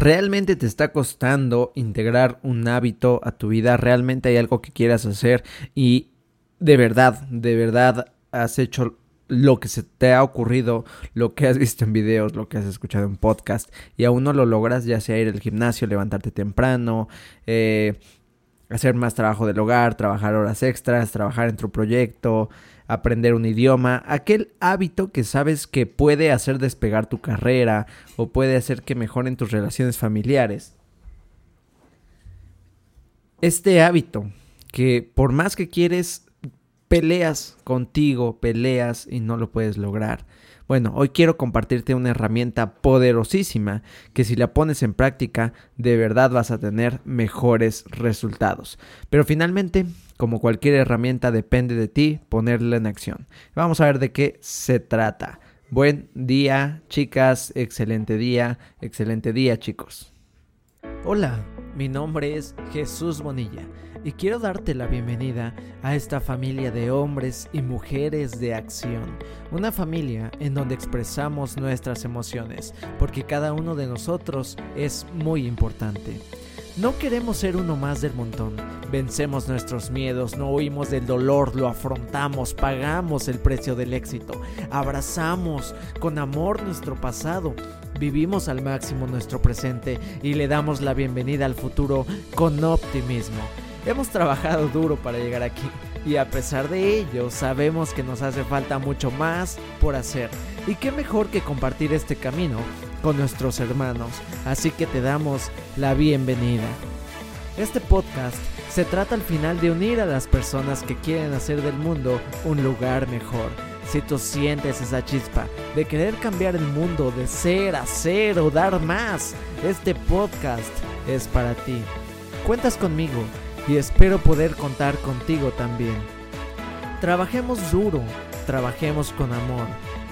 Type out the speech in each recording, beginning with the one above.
¿Realmente te está costando integrar un hábito a tu vida? ¿Realmente hay algo que quieras hacer y de verdad, de verdad has hecho lo que se te ha ocurrido, lo que has visto en videos, lo que has escuchado en podcast y aún no lo logras, ya sea ir al gimnasio, levantarte temprano, eh, hacer más trabajo del hogar, trabajar horas extras, trabajar en tu proyecto, aprender un idioma, aquel hábito que sabes que puede hacer despegar tu carrera o puede hacer que mejoren tus relaciones familiares. Este hábito que por más que quieres peleas contigo, peleas y no lo puedes lograr. Bueno, hoy quiero compartirte una herramienta poderosísima que si la pones en práctica de verdad vas a tener mejores resultados. Pero finalmente, como cualquier herramienta, depende de ti ponerla en acción. Vamos a ver de qué se trata. Buen día, chicas, excelente día, excelente día, chicos. Hola, mi nombre es Jesús Bonilla y quiero darte la bienvenida a esta familia de hombres y mujeres de acción. Una familia en donde expresamos nuestras emociones, porque cada uno de nosotros es muy importante. No queremos ser uno más del montón. Vencemos nuestros miedos, no huimos del dolor, lo afrontamos, pagamos el precio del éxito, abrazamos con amor nuestro pasado, vivimos al máximo nuestro presente y le damos la bienvenida al futuro con optimismo. Hemos trabajado duro para llegar aquí y a pesar de ello sabemos que nos hace falta mucho más por hacer. Y qué mejor que compartir este camino con nuestros hermanos, así que te damos la bienvenida. Este podcast se trata al final de unir a las personas que quieren hacer del mundo un lugar mejor. Si tú sientes esa chispa de querer cambiar el mundo, de ser, hacer o dar más, este podcast es para ti. Cuentas conmigo y espero poder contar contigo también. Trabajemos duro, trabajemos con amor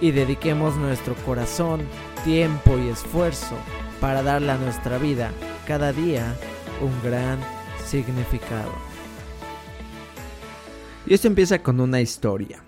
y dediquemos nuestro corazón, tiempo y esfuerzo para darle a nuestra vida cada día un gran significado. Y esto empieza con una historia.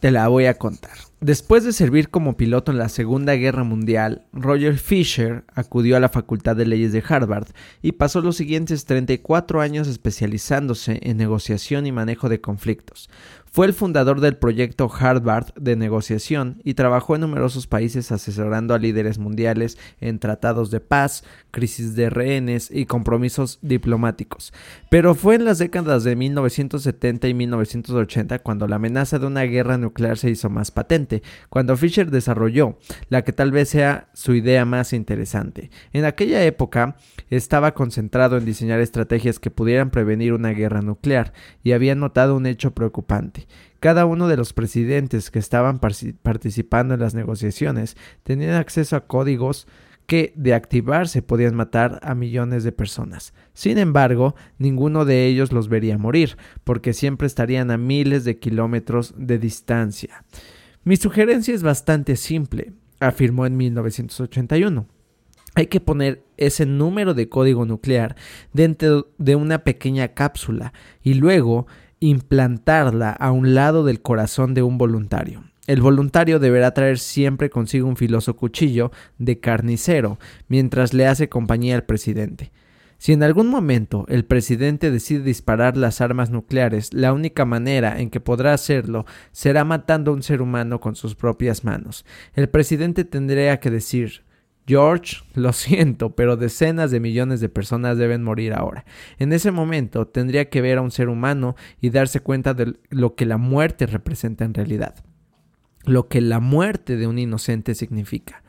Te la voy a contar. Después de servir como piloto en la Segunda Guerra Mundial, Roger Fisher acudió a la Facultad de Leyes de Harvard y pasó los siguientes 34 años especializándose en negociación y manejo de conflictos. Fue el fundador del proyecto Harvard de negociación y trabajó en numerosos países asesorando a líderes mundiales en tratados de paz, crisis de rehenes y compromisos diplomáticos. Pero fue en las décadas de 1970 y 1980 cuando la amenaza de una guerra nuclear se hizo más patente, cuando Fisher desarrolló la que tal vez sea su idea más interesante. En aquella época estaba concentrado en diseñar estrategias que pudieran prevenir una guerra nuclear y había notado un hecho preocupante. Cada uno de los presidentes que estaban participando en las negociaciones tenían acceso a códigos que de activarse podían matar a millones de personas. Sin embargo, ninguno de ellos los vería morir, porque siempre estarían a miles de kilómetros de distancia. Mi sugerencia es bastante simple, afirmó en 1981. Hay que poner ese número de código nuclear dentro de una pequeña cápsula y luego implantarla a un lado del corazón de un voluntario. El voluntario deberá traer siempre consigo un filoso cuchillo de carnicero mientras le hace compañía al presidente. Si en algún momento el presidente decide disparar las armas nucleares, la única manera en que podrá hacerlo será matando a un ser humano con sus propias manos. El presidente tendría que decir George, lo siento, pero decenas de millones de personas deben morir ahora. En ese momento tendría que ver a un ser humano y darse cuenta de lo que la muerte representa en realidad, lo que la muerte de un inocente significa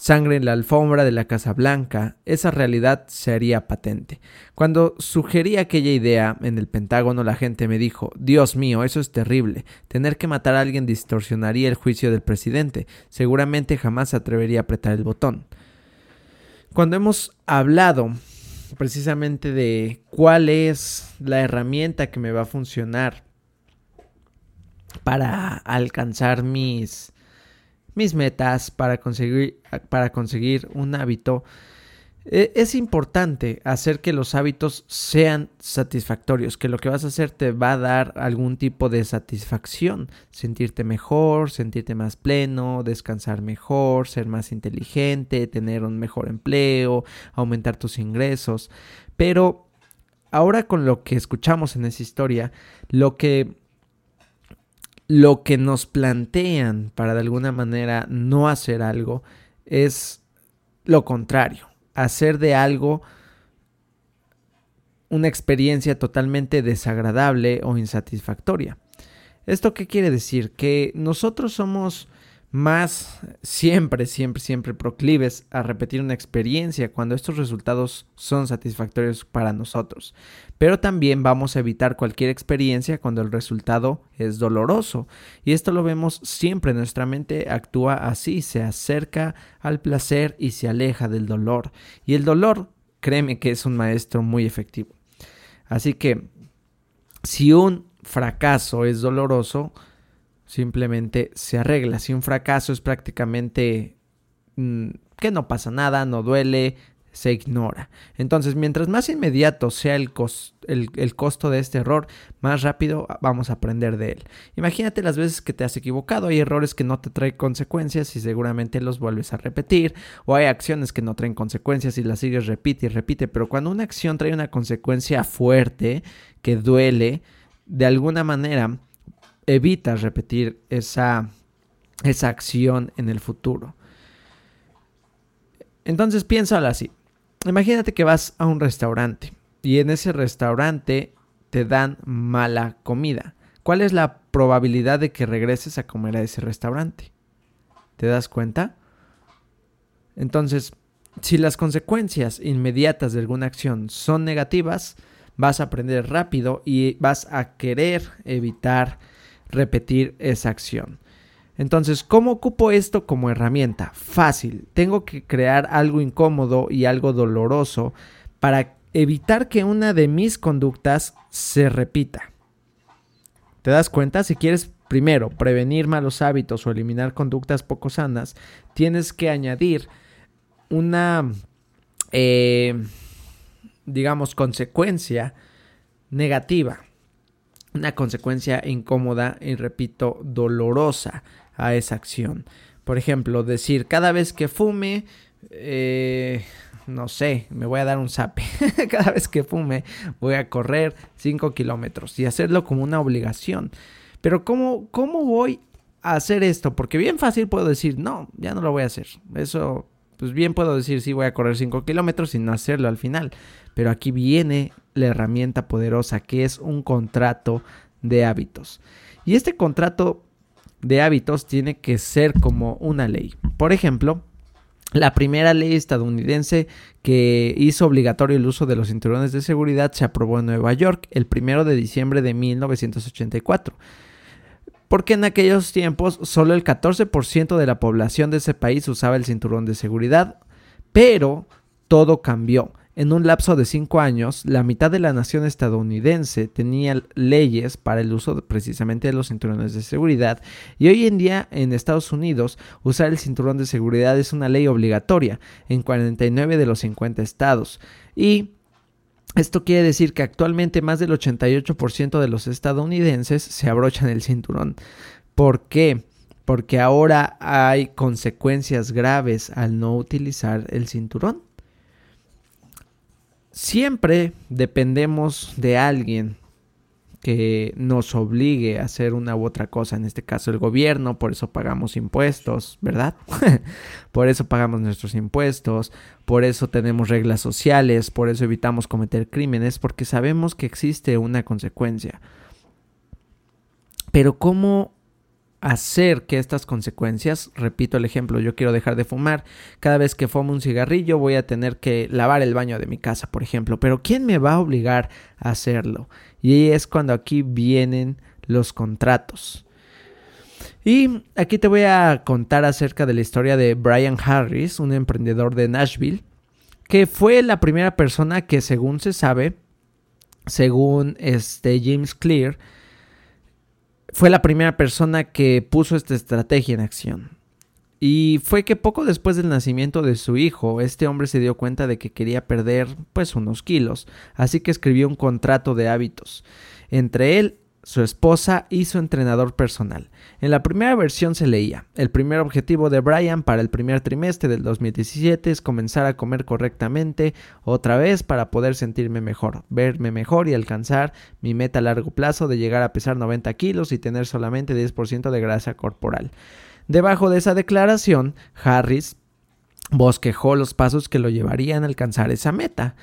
sangre en la alfombra de la Casa Blanca, esa realidad se haría patente. Cuando sugerí aquella idea en el Pentágono, la gente me dijo Dios mío, eso es terrible. Tener que matar a alguien distorsionaría el juicio del presidente. Seguramente jamás se atrevería a apretar el botón. Cuando hemos hablado precisamente de cuál es la herramienta que me va a funcionar para alcanzar mis mis metas para conseguir, para conseguir un hábito, E, es importante hacer que los hábitos sean satisfactorios, que lo que vas a hacer te va a dar algún tipo de satisfacción, sentirte mejor, sentirte más pleno, descansar mejor, ser más inteligente, tener un mejor empleo, aumentar tus ingresos. Pero ahora con lo que escuchamos en esa historia, lo que lo que nos plantean para de alguna manera no hacer algo es lo contrario hacer de algo una experiencia totalmente desagradable o insatisfactoria. ¿Esto qué quiere decir? Que nosotros somos más siempre, siempre, siempre proclives a repetir una experiencia cuando estos resultados son satisfactorios para nosotros. Pero también vamos a evitar cualquier experiencia cuando el resultado es doloroso. Y esto lo vemos siempre. Nuestra mente actúa así, se acerca al placer y se aleja del dolor. Y el dolor, créeme que es un maestro muy efectivo. Así que, si un fracaso es doloroso, simplemente se arregla. Si un fracaso es prácticamente mm, que no pasa nada, no duele, se ignora. Entonces, mientras más inmediato sea el, el, costo de este error, más rápido vamos a aprender de él. Imagínate las veces que te has equivocado, hay errores que no te traen consecuencias y seguramente los vuelves a repetir, o hay acciones que no traen consecuencias y las sigues repite y repite, pero cuando una acción trae una consecuencia fuerte, que duele, de alguna manera evitas repetir esa, esa acción en el futuro. Entonces piénsalo así. Imagínate que vas a un restaurante y en ese restaurante te dan mala comida. ¿Cuál es la probabilidad de que regreses a comer a ese restaurante? ¿Te das cuenta? Entonces, si las consecuencias inmediatas de alguna acción son negativas, vas a aprender rápido y vas a querer evitar repetir esa acción. Entonces, ¿cómo ocupo esto como herramienta? Fácil. Tengo que crear algo incómodo y algo doloroso para evitar que una de mis conductas se repita. ¿Te das cuenta? Si quieres primero prevenir malos hábitos o eliminar conductas poco sanas, tienes que añadir una, eh, digamos, consecuencia negativa una consecuencia incómoda y repito, dolorosa a esa acción. Por ejemplo, decir cada vez que fume, eh, no sé, me voy a dar un zape. cada vez que fume voy a correr 5 kilómetros y hacerlo como una obligación. Pero ¿cómo, ¿cómo voy a hacer esto? Porque bien fácil puedo decir, no, ya no lo voy a hacer. Eso, pues bien puedo decir, sí, voy a correr 5 kilómetros sin hacerlo al final. Pero aquí viene la herramienta poderosa que es un contrato de hábitos. Y este contrato de hábitos tiene que ser como una ley. Por ejemplo, la primera ley estadounidense que hizo obligatorio el uso de los cinturones de seguridad se aprobó en Nueva York el primero de diciembre de 1984. Porque en aquellos tiempos solo el 14% de la población de ese país usaba el cinturón de seguridad, pero todo cambió. En un lapso de cinco años, la mitad de la nación estadounidense tenía leyes para el uso precisamente de los cinturones de seguridad y hoy en día en Estados Unidos usar el cinturón de seguridad es una ley obligatoria en 49 de los 50 estados y esto quiere decir que actualmente más del 88% de los estadounidenses se abrochan el cinturón. ¿Por qué? Porque ahora hay consecuencias graves al no utilizar el cinturón siempre dependemos de alguien que nos obligue a hacer una u otra cosa, en este caso el gobierno, por eso pagamos impuestos, ¿verdad? por eso pagamos nuestros impuestos, por eso tenemos reglas sociales, por eso evitamos cometer crímenes, porque sabemos que existe una consecuencia. Pero ¿cómo hacer que estas consecuencias, repito el ejemplo, yo quiero dejar de fumar, cada vez que fumo un cigarrillo voy a tener que lavar el baño de mi casa, por ejemplo, pero ¿quién me va a obligar a hacerlo? Y es cuando aquí vienen los contratos. Y aquí te voy a contar acerca de la historia de Brian Harris, un emprendedor de Nashville, que fue la primera persona que según se sabe, según este James Clear, fue la primera persona que puso esta estrategia en acción. Y fue que poco después del nacimiento de su hijo, este hombre se dio cuenta de que quería perder pues unos kilos, así que escribió un contrato de hábitos entre él su esposa y su entrenador personal. En la primera versión se leía, el primer objetivo de Brian para el primer trimestre del 2017 es comenzar a comer correctamente otra vez para poder sentirme mejor, verme mejor y alcanzar mi meta a largo plazo de llegar a pesar 90 kilos y tener solamente 10% de grasa corporal. Debajo de esa declaración, Harris bosquejó los pasos que lo llevarían a alcanzar esa meta.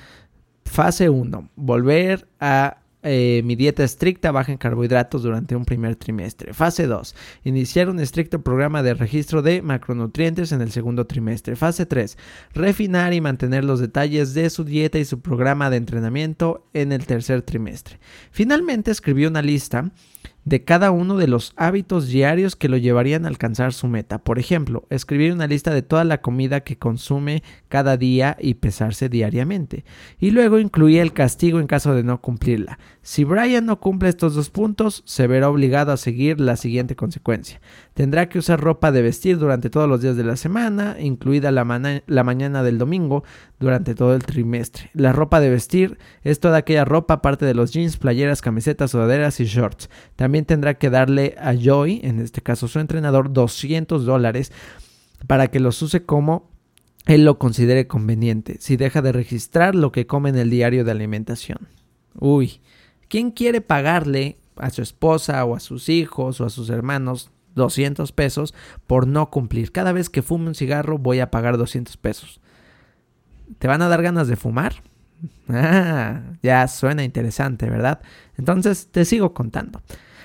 Fase 1. Volver a eh, mi dieta estricta baja en carbohidratos durante un primer trimestre. Fase 2. Iniciar un estricto programa de registro de macronutrientes en el segundo trimestre. Fase 3. Refinar y mantener los detalles de su dieta y su programa de entrenamiento en el tercer trimestre. Finalmente escribió una lista de cada uno de los hábitos diarios que lo llevarían a alcanzar su meta. Por ejemplo, escribir una lista de toda la comida que consume cada día y pesarse diariamente. Y luego incluía el castigo en caso de no cumplirla. Si Brian no cumple estos dos puntos, se verá obligado a seguir la siguiente consecuencia. Tendrá que usar ropa de vestir durante todos los días de la semana, incluida la, la mañana del domingo, durante todo el trimestre. La ropa de vestir es toda aquella ropa aparte de los jeans, playeras, camisetas, sudaderas y shorts. Tendrá que darle a Joy, en este caso su entrenador, 200 dólares para que los use como él lo considere conveniente, si deja de registrar lo que come en el diario de alimentación. Uy, ¿quién quiere pagarle a su esposa o a sus hijos o a sus hermanos 200 pesos por no cumplir? Cada vez que fume un cigarro voy a pagar 200 pesos. ¿Te van a dar ganas de fumar? Ah, ya suena interesante, ¿verdad? Entonces te sigo contando.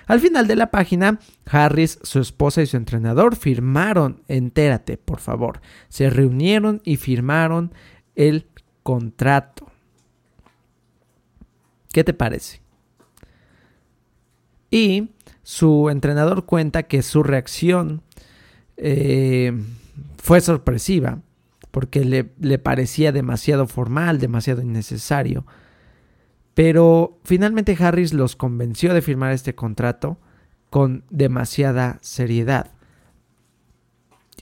Al final de la página, Harris, su esposa y su entrenador firmaron, entérate, por favor, se reunieron y firmaron el contrato. ¿Qué te parece? Y su entrenador cuenta que su reacción eh, fue sorpresiva porque le, le parecía demasiado formal, demasiado innecesario. Pero finalmente Harris los convenció de firmar este contrato con demasiada seriedad.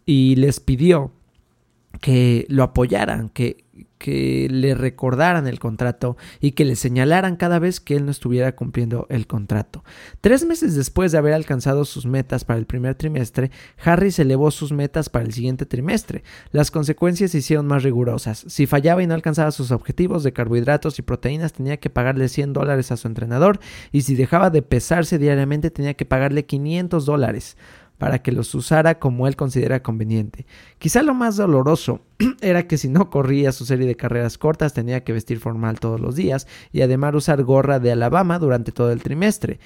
Y les pidió que lo apoyaran, que, que le recordaran el contrato y que le señalaran cada vez que él no estuviera cumpliendo el contrato. Tres meses después de haber alcanzado sus metas para el primer trimestre, Harris elevó sus metas para el siguiente trimestre. Las consecuencias se hicieron más rigurosas. Si fallaba y no alcanzaba sus objetivos de carbohidratos y proteínas, tenía que pagarle 100 dólares a su entrenador y si dejaba de pesarse diariamente, tenía que pagarle 500 dólares para que los usara como él considera conveniente. Quizá lo más doloroso era que si no corría su serie de carreras cortas tenía que vestir formal todos los días y además usar gorra de Alabama durante todo el trimestre.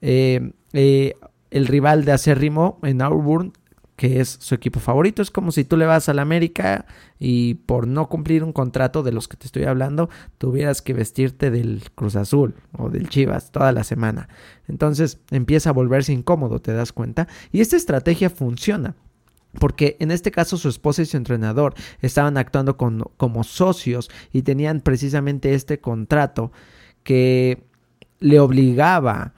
Eh, eh, el rival de acérrimo en Auburn que es su equipo favorito. Es como si tú le vas a la América y por no cumplir un contrato de los que te estoy hablando, tuvieras que vestirte del Cruz Azul o del Chivas toda la semana. Entonces empieza a volverse incómodo, ¿te das cuenta? Y esta estrategia funciona. Porque en este caso su esposa y su entrenador estaban actuando como socios y tenían precisamente este contrato que le obligaba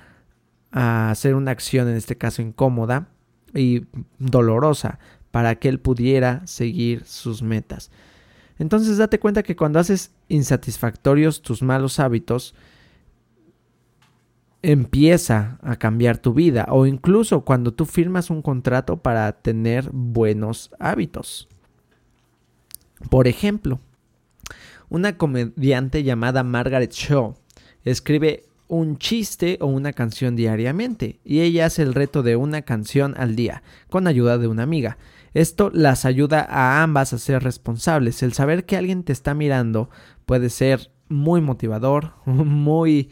a hacer una acción, en este caso incómoda, y dolorosa para que él pudiera seguir sus metas. Entonces date cuenta que cuando haces insatisfactorios tus malos hábitos, empieza a cambiar tu vida o incluso cuando tú firmas un contrato para tener buenos hábitos. Por ejemplo, una comediante llamada Margaret Shaw escribe un chiste o una canción diariamente y ella hace el reto de una canción al día con ayuda de una amiga. Esto las ayuda a ambas a ser responsables. El saber que alguien te está mirando puede ser muy motivador, muy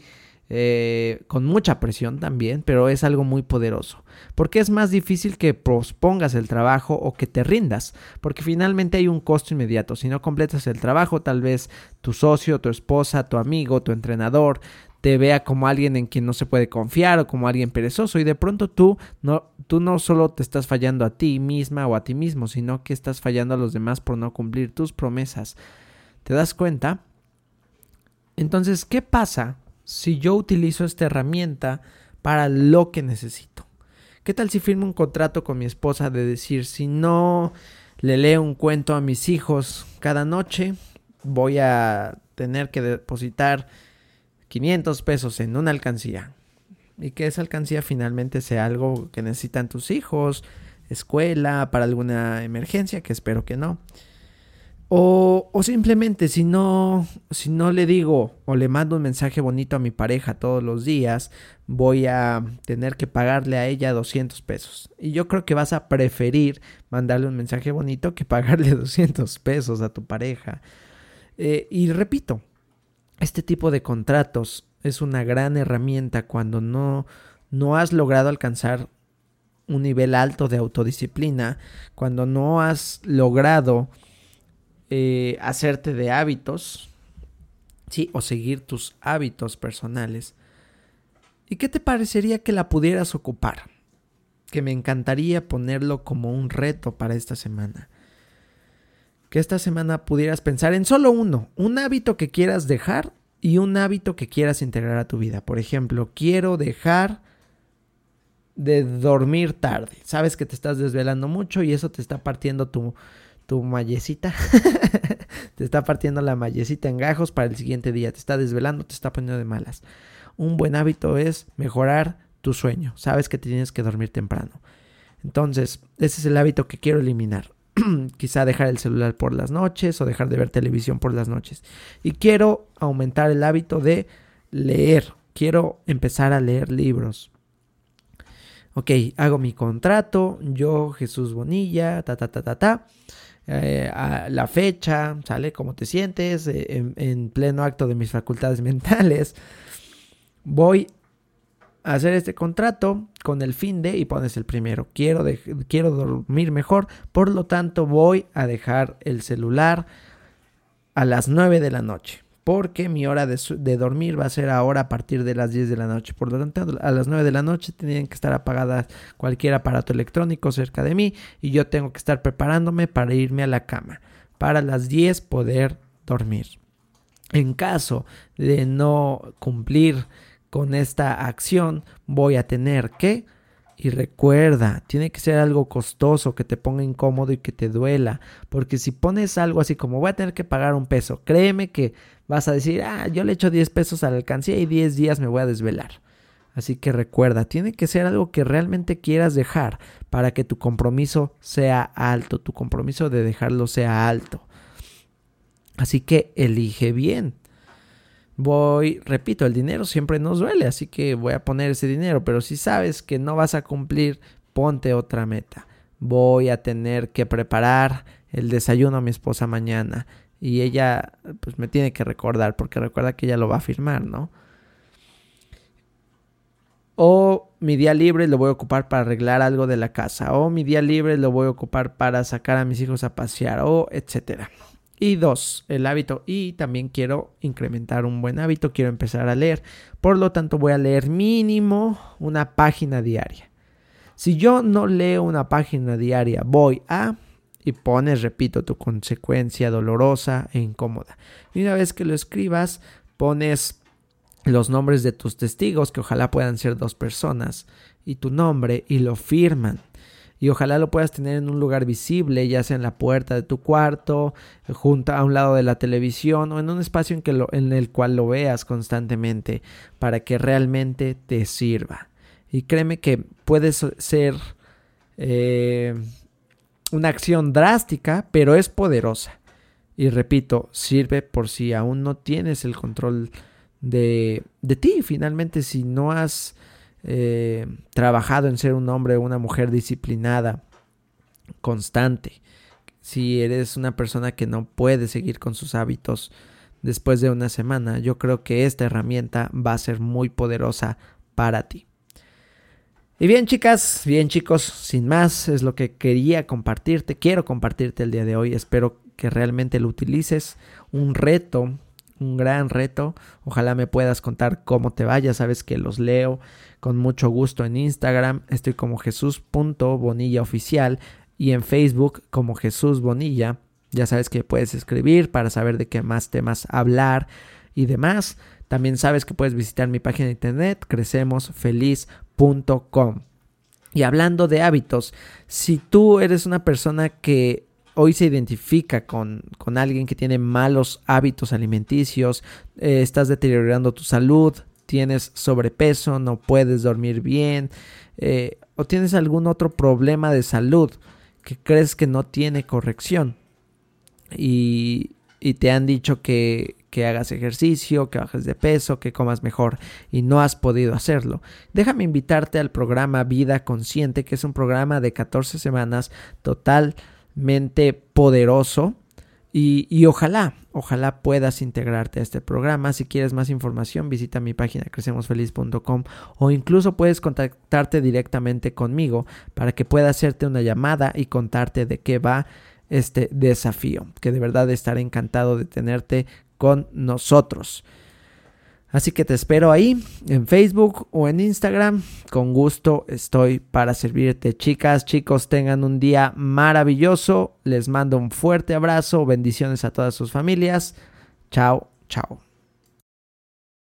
eh, con mucha presión también, pero es algo muy poderoso. Porque es más difícil que pospongas el trabajo o que te rindas, porque finalmente hay un costo inmediato. Si no completas el trabajo, tal vez tu socio, tu esposa, tu amigo, tu entrenador te vea como alguien en quien no se puede confiar o como alguien perezoso y de pronto tú no, tú no solo te estás fallando a ti misma o a ti mismo, sino que estás fallando a los demás por no cumplir tus promesas. ¿Te das cuenta? Entonces, ¿qué pasa si yo utilizo esta herramienta para lo que necesito? ¿Qué tal si firmo un contrato con mi esposa de decir, si no le leo un cuento a mis hijos cada noche, voy a tener que depositar 500 pesos en una alcancía? Y que esa alcancía finalmente sea algo que necesitan tus hijos, escuela, para alguna emergencia, que espero que no. O, o, simplemente si no, si no le digo o le mando un mensaje bonito a mi pareja todos los días, voy a tener que pagarle a ella 200 pesos. Y yo creo que vas a preferir mandarle un mensaje bonito que pagarle 200 pesos a tu pareja. Eh, y repito, este tipo de contratos es una gran herramienta cuando no, no has logrado alcanzar un nivel alto de autodisciplina, cuando no has logrado eh, hacerte de hábitos, ¿sí? O seguir tus hábitos personales. ¿Y qué te parecería que la pudieras ocupar? Que me encantaría ponerlo como un reto para esta semana. Que esta semana pudieras pensar en solo uno, un hábito que quieras dejar y un hábito que quieras integrar a tu vida. Por ejemplo, quiero dejar de dormir tarde. Sabes que te estás desvelando mucho y eso te está partiendo tu, tu mallecita. te está partiendo la mallecita en gajos para el siguiente día. Te está desvelando, te está poniendo de malas. Un buen hábito es mejorar tu sueño. Sabes que tienes que dormir temprano. Entonces, ese es el hábito que quiero eliminar. Quizá dejar el celular por las noches o dejar de ver televisión por las noches. Y quiero aumentar el hábito de leer. Quiero empezar a leer libros. Ok, hago mi contrato. Yo, Jesús Bonilla, ta, ta, ta, ta, ta. Eh, la fecha, ¿sale? ¿Cómo te sientes? Eh, en, pleno acto de mis facultades mentales. Voy hacer este contrato con el fin de, y pones el primero, quiero, quiero dormir mejor, por lo tanto voy a dejar el celular a las 9 de la noche porque mi hora de, dormir va a ser ahora a partir de las 10 de la noche. Por lo tanto, a las 9 de la noche tienen que estar apagadas cualquier aparato electrónico cerca de mí y yo tengo que estar preparándome para irme a la cama. Para las 10 poder dormir. En caso de no cumplir con esta acción, voy a tener que y recuerda, tiene que ser algo costoso, que te ponga incómodo y que te duela. Porque si pones algo así como voy a tener que pagar un peso, créeme que vas a decir, ah, yo le echo 10 pesos a la alcancía y 10 días me voy a desvelar. Así que recuerda, tiene que ser algo que realmente quieras dejar para que tu compromiso sea alto, tu compromiso de dejarlo sea alto. Así que elige bien voy, repito, el dinero siempre nos duele, así que voy a poner ese dinero, pero si sabes que no vas a cumplir, ponte otra meta. Voy a tener que preparar el desayuno a mi esposa mañana y ella pues me tiene que recordar porque recuerda que ella lo va a firmar, ¿no? O mi día libre lo voy a ocupar para arreglar algo de la casa. O mi día libre lo voy a ocupar para sacar a mis hijos a pasear. O etcétera. Y dos, el hábito. Y también quiero incrementar un buen hábito, quiero empezar a leer. Por lo tanto, voy a leer mínimo una página diaria. Si yo no leo una página diaria, voy a... Y pones, repito, tu consecuencia dolorosa e incómoda. Y una vez que lo escribas, pones los nombres de tus testigos, que ojalá puedan ser dos personas, y tu nombre, y lo firman y ojalá lo puedas tener en un lugar visible, ya sea en la puerta de tu cuarto, junto a un lado de la televisión o en un espacio en, que en el cual lo veas constantemente para que realmente te sirva. Y créeme que puede ser eh, una acción drástica, pero es poderosa. Y repito, sirve por si aún no tienes el control de, de ti. Finalmente, si no has eh, trabajado en ser un hombre o una mujer disciplinada, constante. Si eres una persona que no puede seguir con sus hábitos después de una semana, yo creo que esta herramienta va a ser muy poderosa para ti. Y bien chicas, bien chicos, sin más, es lo que quería compartirte, quiero compartirte el día de hoy, espero que realmente lo utilices, un reto un gran reto. Ojalá me puedas contar cómo te vaya. Sabes que los leo con mucho gusto en Instagram. Estoy como Jesús.bonilla oficial y en Facebook como Jesús Bonilla. Ya sabes que puedes escribir para saber de qué más temas hablar y demás. También sabes que puedes visitar mi página de internet crecemosfeliz.com. Y hablando de hábitos, si tú eres una persona que hoy se identifica con, alguien que tiene malos hábitos alimenticios, eh, estás deteriorando tu salud, tienes sobrepeso, no puedes dormir bien eh, o tienes algún otro problema de salud que crees que no tiene corrección y, y te han dicho que, que hagas ejercicio, que bajes de peso, que comas mejor y no has podido hacerlo. Déjame invitarte al programa Vida Consciente, que es un programa de 14 semanas totalmente poderoso. Y, y, ojalá, ojalá puedas integrarte a este programa. Si quieres más información, visita mi página crecemosfeliz.com o incluso puedes contactarte directamente conmigo para que pueda hacerte una llamada y contarte de qué va este desafío, que de verdad estaré encantado de tenerte con nosotros. Así que te espero ahí en Facebook o en Instagram. Con gusto estoy para servirte. Chicas, chicos, tengan un día maravilloso. Les mando un fuerte abrazo. Bendiciones a todas sus familias. Chao, chao.